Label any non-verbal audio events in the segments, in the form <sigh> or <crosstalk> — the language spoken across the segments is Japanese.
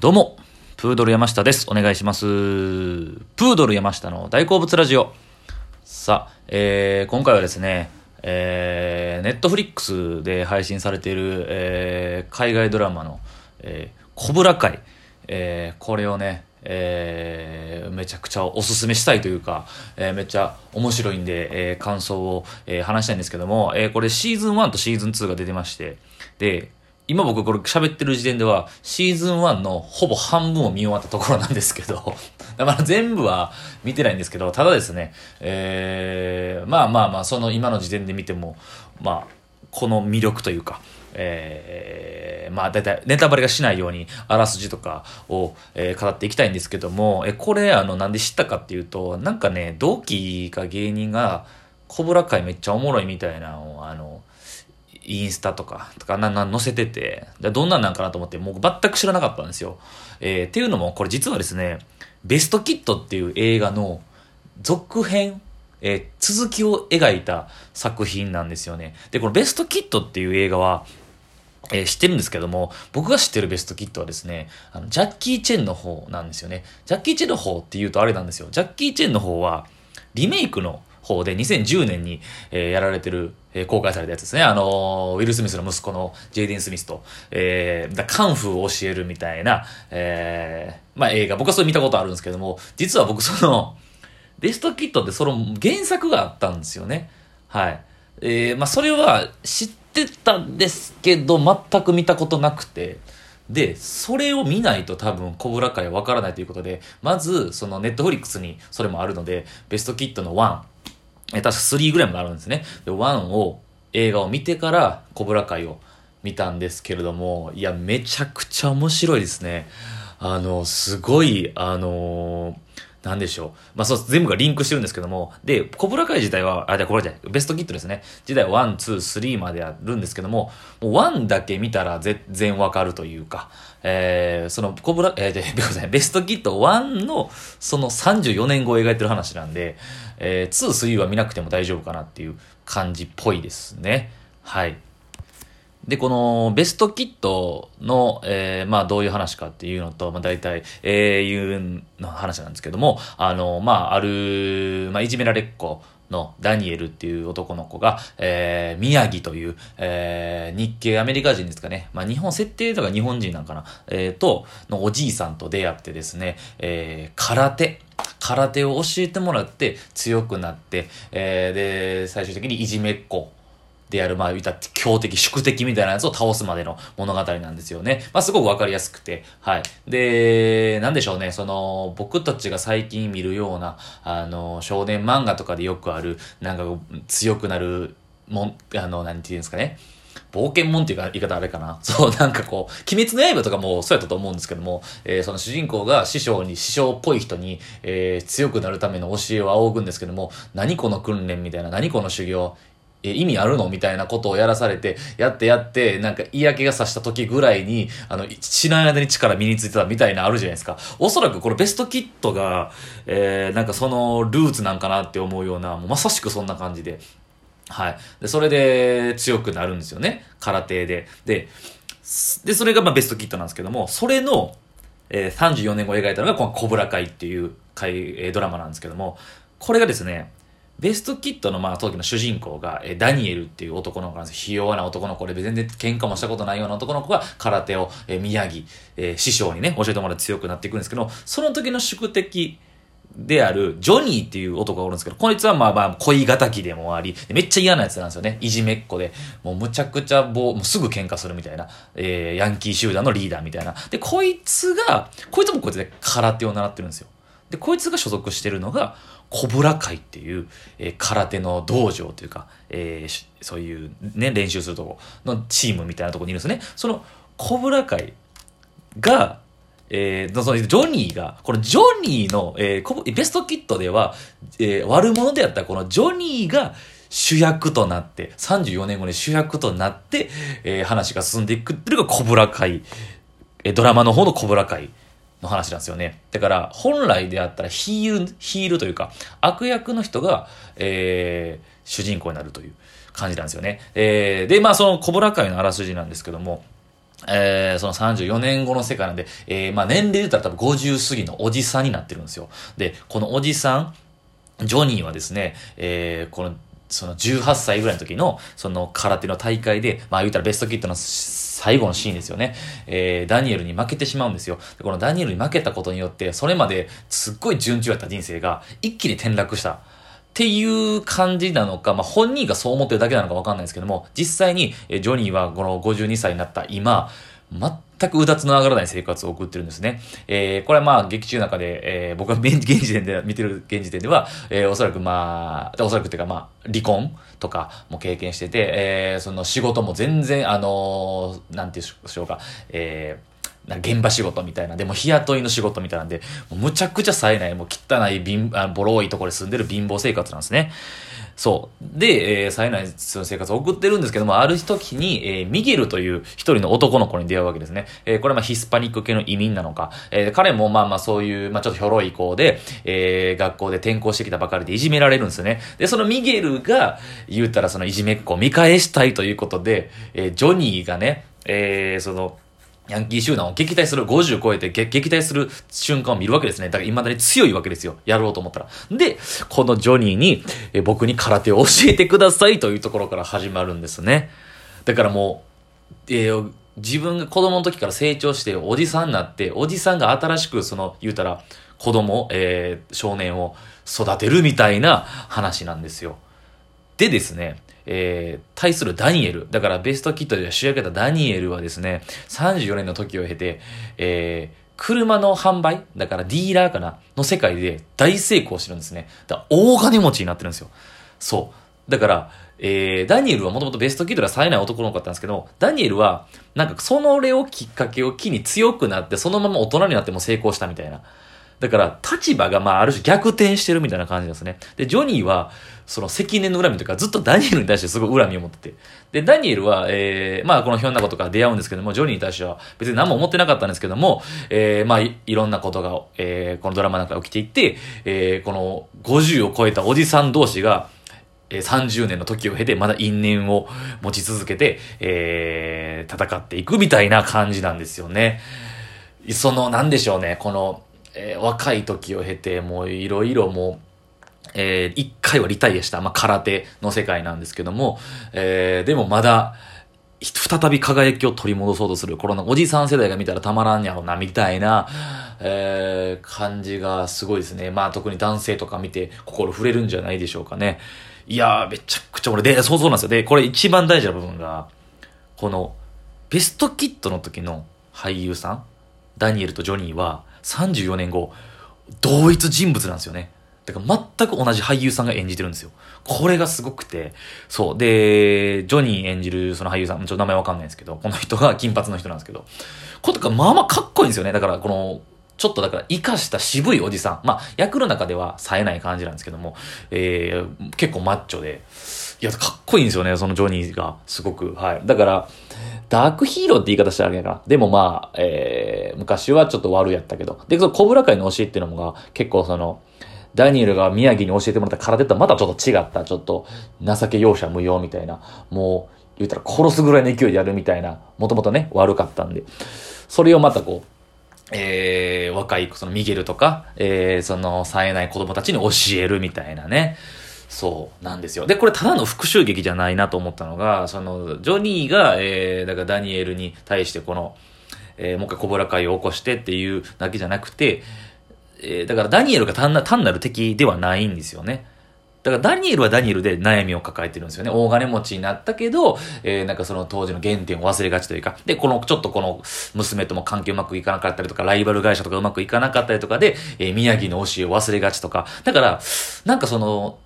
どうも、プードル山下です。お願いします。プードル山下の大好物ラジオ。さあ、えー、今回はですね、えー、ネットフリックスで配信されている、えー、海外ドラマの、えー、コブラ会、えー、これをね、えー、めちゃくちゃおすすめしたいというか、えー、めっちゃ面白いんで、えー、感想を、えー、話したいんですけども、えー、これシーズン1とシーズン2が出てまして、で、今僕これ喋ってる時点では、シーズン1のほぼ半分を見終わったところなんですけど、だから全部は見てないんですけど、ただですね、えー、まあまあまあ、その今の時点で見ても、まあ、この魅力というか、えー、まあ大体ネタバレがしないようにあらすじとかを、えー、語っていきたいんですけども、えこれあのなんで知ったかっていうと、なんかね、同期か芸人が、コブラ会めっちゃおもろいみたいなのを、あの、インスタとか、とかな、な、載せてて、どんなんなんかなと思って、もう全く知らなかったんですよ。えー、っていうのも、これ実はですね、ベストキットっていう映画の続編、えー、続きを描いた作品なんですよね。で、このベストキットっていう映画は、えー、知ってるんですけども、僕が知ってるベストキットはですね、あの、ジャッキー・チェンの方なんですよね。ジャッキー・チェンの方って言うとあれなんですよ。ジャッキー・チェンの方は、リメイクの方で2010年に、えー、やられてる、えー、公開されたやつですね。あのー、ウィル・スミスの息子のジェイディン・スミスと、えー、カンフーを教えるみたいな、えー、まあ映画、僕はそれ見たことあるんですけども、実は僕その、ベストキットってその原作があったんですよね。はい。えー、まあそれは知ってたんですけど、全く見たことなくて、で、それを見ないと多分、コブラ会わからないということで、まず、そのネットフリックスにそれもあるので、ベストキットの1、え確か3ぐらいまであるんですね。で、1を、映画を見てから、コブラ会を見たんですけれども、いや、めちゃくちゃ面白いですね。あの、すごい、あのー、なんでしょう。まあ、そう、全部がリンクしてるんですけども、で、コブラ会自体は、あ、じゃこれじゃベストキットですね。自体は1、2、3まであるんですけども、もう1だけ見たら全然わかるというか、えー、その、コブラ、えー、で、ごめんベストキット1の、その34年後を描いてる話なんで、えー、2、3は見なくても大丈夫かなっていう感じっぽいですね。はい。で、このベストキットの、えー、まあどういう話かっていうのと、まあ大体、えー、いうの話なんですけども、あの、まあある、まあいじめられっ子のダニエルっていう男の子が、えー、宮城という、えー、日系アメリカ人ですかね。まあ日本設定とか日本人なんかな。えー、と、のおじいさんと出会ってですね、えー、空手。空手を教えてもらって強くなって、えー、で、最終的にいじめっ子である、まあ、言った強敵、宿敵みたいなやつを倒すまでの物語なんですよね。まあ、すごくわかりやすくて、はい。で、なんでしょうね、その、僕たちが最近見るような、あの、少年漫画とかでよくある、なんか、強くなる、もん、あの、なんていうんですかね。冒険もんっていうか言い方あれかな。<laughs> そう、なんかこう、鬼滅の刃とかもそうやったと思うんですけども、えー、その主人公が師匠に、師匠っぽい人に、えー、強くなるための教えを仰ぐんですけども、何この訓練みたいな、何この修行、え、意味あるの？みたいなことをやらされて、やってやって、なんか嫌気がさした時ぐらいに、あの、知らない間に力身についてたみたいなあるじゃないですか。おそらくこれベストキットが、えー、なんかそのルーツなんかなって思うような、もうまさしくそんな感じで。はい。で、それで強くなるんですよね。空手で。で、で、それがまあベストキットなんですけども、それの、えー、34年後描いたのがこのコブラ会っていう会、えー、ドラマなんですけども、これがですね、ベストキットのまあ当時の主人公が、え、ダニエルっていう男の子なんですよひ弱な男の子で全然喧嘩もしたことないような男の子が空手を、え、宮城、え、師匠にね、教えてもらって強くなっていくんですけど、その時の宿敵であるジョニーっていう男がおるんですけど、こいつはまあまあ恋敵でもあり、めっちゃ嫌なやつなんですよね。いじめっ子で。もうむちゃくちゃ棒、もうすぐ喧嘩するみたいな、えー、ヤンキー集団のリーダーみたいな。で、こいつが、こいつもこいつで空手を習ってるんですよ。で、こいつが所属してるのが、コブラ会っていう、えー、空手の道場というか、えー、そういうね、練習するとこのチームみたいなとこにいるんですね。その、コブラ会が、えー、そのジョニーが、このジョニーの、えー、ベストキットでは、えー、悪者であったこのジョニーが主役となって、34年後に主役となって、えー、話が進んでいくっていうのがコブラ会、えー、ドラマの方のコブラ会の話なんですよね。だから、本来であったらヒール、ヒールというか、悪役の人が、えー、主人公になるという感じなんですよね。えー、で、まあ、そのコブラ会のあらすじなんですけども、えー、その34年後の世界なんで、えー、まあ年齢で言ったら多分50過ぎのおじさんになってるんですよ。で、このおじさん、ジョニーはですね、えー、この、その18歳ぐらいの時の、その空手の大会で、まあ言うたらベストキットの最後のシーンですよね。えー、ダニエルに負けてしまうんですよ。でこのダニエルに負けたことによって、それまですっごい順調やった人生が一気に転落した。っていう感じなのか、まあ、本人がそう思ってるだけなのかわかんないですけども、実際に、えジョニーはこの52歳になった今、全くうだつの上がらない生活を送ってるんですね。えー、これはまあ、劇中の中で、えー、僕は現時点で、見てる現時点では、えー、おそらくまあ、おそらくっていうかまあ、離婚とかも経験してて、えー、その仕事も全然、あのー、なんていうんでしょうか、えー、現場仕事みたいな、でも日雇いの仕事みたいなんで、むちゃくちゃ冴えない、もう汚い貧、あボロいところで住んでる貧乏生活なんですね。そう。で、えー、冴えない生活を送ってるんですけども、ある時に、えー、ミゲルという一人の男の子に出会うわけですね。えー、これはまあヒスパニック系の移民なのか、えー、彼もまあまあそういう、まあちょっとひょろい子で、えー、学校で転校してきたばかりでいじめられるんですよね。で、そのミゲルが、言うたらそのいじめっ子を見返したいということで、えー、ジョニーがね、えー、その、ヤンキー集団を撃退する、50超えて撃退する瞬間を見るわけですね。だから未だに強いわけですよ。やろうと思ったら。で、このジョニーに、え僕に空手を <laughs> 教えてくださいというところから始まるんですね。だからもう、えー、自分が子供の時から成長して、おじさんになって、おじさんが新しく、その、言うたら、子供、えー、少年を育てるみたいな話なんですよ。でですね、えー、対するダニエル。だからベストキットで主役だったダニエルはですね、34年の時を経て、えー、車の販売だからディーラーかな？の世界で大成功してるんですね。だから大金持ちになってるんですよ。そう。だから、えー、ダニエルはもともとベストキッドが冴えない男の子だったんですけど、ダニエルは、なんかその例をきっかけを機に強くなって、そのまま大人になっても成功したみたいな。だから、立場が、まあ、ある種逆転してるみたいな感じですね。で、ジョニーは、その積年の恨みとか、ずっとダニエルに対してすごい恨みを持ってて。で、ダニエルは、えー、まあ、このひょんなことから出会うんですけども、ジョニーに対しては別に何も思ってなかったんですけども、えー、まあい、いろんなことが、えー、このドラマの中で起きていって、えー、この50を超えたおじさん同士が、えー、30年の時を経て、まだ因縁を持ち続けて、えー、戦っていくみたいな感じなんですよね。その、なんでしょうね、この、えー、若い時を経て、もういろいろもう、えー、一回はリタイアした、まあ、空手の世界なんですけども、えー、でもまだ、再び輝きを取り戻そうとする、このおじさん世代が見たらたまらんやろな、みたいな、えー、感じがすごいですね。まあ特に男性とか見て心触れるんじゃないでしょうかね。いやー、めちゃくちゃ俺で、そうそうなんですよ。で、これ一番大事な部分が、この、ベストキットの時の俳優さん、ダニエルとジョニーは、34年後、同一人物なんですよね。だか全く同じ俳優さんが演じてるんですよ。これがすごくて、そう。で、ジョニー演じるその俳優さん、ちょっと名前わかんないんですけど、この人が金髪の人なんですけど、ことかまあまあかっこいいんですよね。だからこの、ちょっとだから、生かした渋いおじさん。まあ、役の中では冴えない感じなんですけども、えー、結構マッチョで、いや、かっこいいんですよね、そのジョニーが。すごく。はい。だから、ダークヒーローって言い方したらあれやからでもまあ、えー、昔はちょっと悪いやったけど。で、そのコブラ界の教えっていうのが結構その、ダニエルが宮城に教えてもらった空手とはまたちょっと違った、ちょっと情け容赦無用みたいな、もう言ったら殺すぐらいの勢いでやるみたいな、もともとね、悪かったんで、それをまたこう、えー、若い、そのミゲルとか、えー、その、冴えない子供たちに教えるみたいなね。そうなんですよ。で、これただの復讐劇じゃないなと思ったのが、その、ジョニーが、えー、だからダニエルに対してこの、えー、もう一回コブラ会を起こしてっていうだけじゃなくて、えー、だからダニエルが単な単なる敵ではないんですよね。だからダニエルはダニエルで悩みを抱えてるんですよね。大金持ちになったけど、えー、なんかその当時の原点を忘れがちというか、で、この、ちょっとこの娘とも関係うまくいかなかったりとか、ライバル会社とかうまくいかなかったりとかで、えー、宮城の教えを忘れがちとか、だから、なんかその、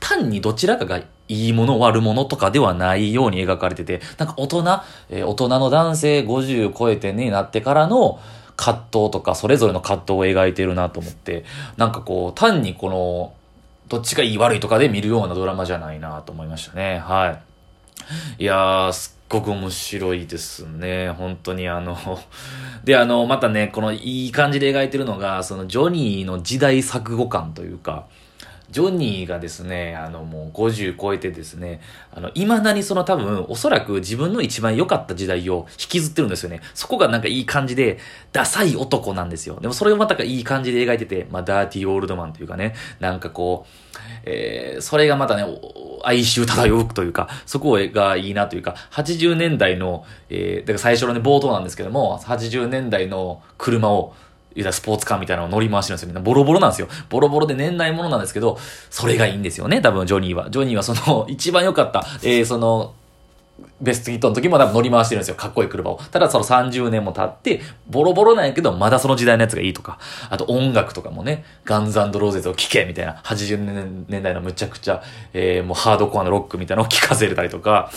単にどちらかがいいもの悪者とかではないように描かれてて、なんか大人、えー、大人の男性50超えてね、なってからの葛藤とか、それぞれの葛藤を描いてるなと思って、なんかこう、単にこの、どっちがいい悪いとかで見るようなドラマじゃないなと思いましたね。はい。いやー、すっごく面白いですね。本当にあの <laughs> で、あの、またね、このいい感じで描いてるのが、そのジョニーの時代錯誤感というか、ジョニーがですね、あのもう50超えてですね、あの、未だにその多分、おそらく自分の一番良かった時代を引きずってるんですよね。そこがなんかいい感じで、ダサい男なんですよ。でもそれをまたいい感じで描いてて、まあ、ダーティーオールドマンというかね、なんかこう、えー、それがまたね、哀愁漂うというか、そこがいいなというか、80年代の、えー、だから最初のね、冒頭なんですけども、80年代の車を、言うたらスポーツカーみたいなのを乗り回してるんですよ。ボロボロなんですよ。ボロボロで年内ものなんですけど、それがいいんですよね、多分ジョニーは。ジョニーはその、<laughs> 一番良かった、えー、その、ベストヒットの時も多分乗り回してるんですよ。かっこいい車を。ただその30年も経って、ボロボロなんやけど、まだその時代のやつがいいとか。あと音楽とかもね、ガンズローゼズを聴けみたいな、80年代のむちゃくちゃ、えー、もうハードコアのロックみたいなのを聴かせれたりとか、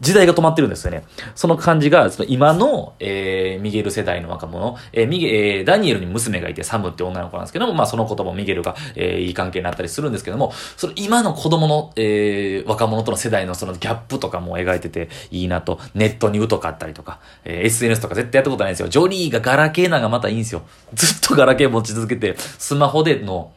時代が止まってるんですよね。その感じが、その今の、えー、ミゲル世代の若者、えー、ミゲ、えー、ダニエルに娘がいて、サムって女の子なんですけども、まあその言葉もミゲルが、えー、いい関係になったりするんですけども、その今の子供の、えー、若者との世代のそのギャップとかも描いてていいなと。ネットに疎かったりとか、えー、SNS とか絶対やったことないんですよ。ジョニーがガラケーなんがまたいいんですよ。ずっとガラケー持ち続けて、スマホでの、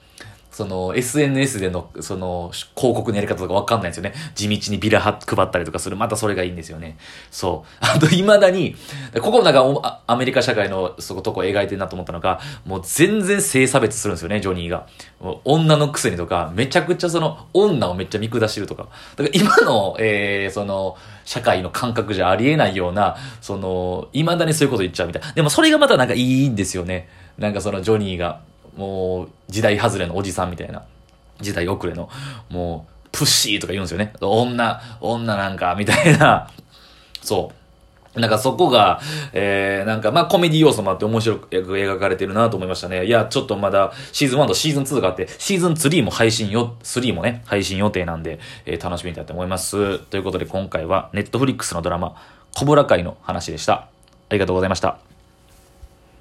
その SNS でのその広告のやり方とかわかんないんですよね。地道にビラ配ったりとかする。またそれがいいんですよね。そう。<laughs> あと未だに、ここなんかアメリカ社会のそことこ描いてるなと思ったのが、もう全然性差別するんですよね、ジョニーが。女のくせにとか、めちゃくちゃその女をめっちゃ見下してるとか。だから今の、えー、その、社会の感覚じゃありえないような、その、未だにそういうこと言っちゃうみたいな。でもそれがまたなんかいいんですよね。なんかそのジョニーが。もう、時代外れのおじさんみたいな、時代遅れの、もう、プッシーとか言うんですよね。女、女なんか、みたいな、<laughs> そう。なんかそこが、えー、なんかまあコメディ要素もあって面白く描かれてるなと思いましたね。いや、ちょっとまだシーズン1とシーズン2があって、シーズン3も配信よ、3もね、配信予定なんで、えー、楽しみたいと思います。ということで今回はネットフリックスのドラマ、コブラ会の話でした。ありがとうございました。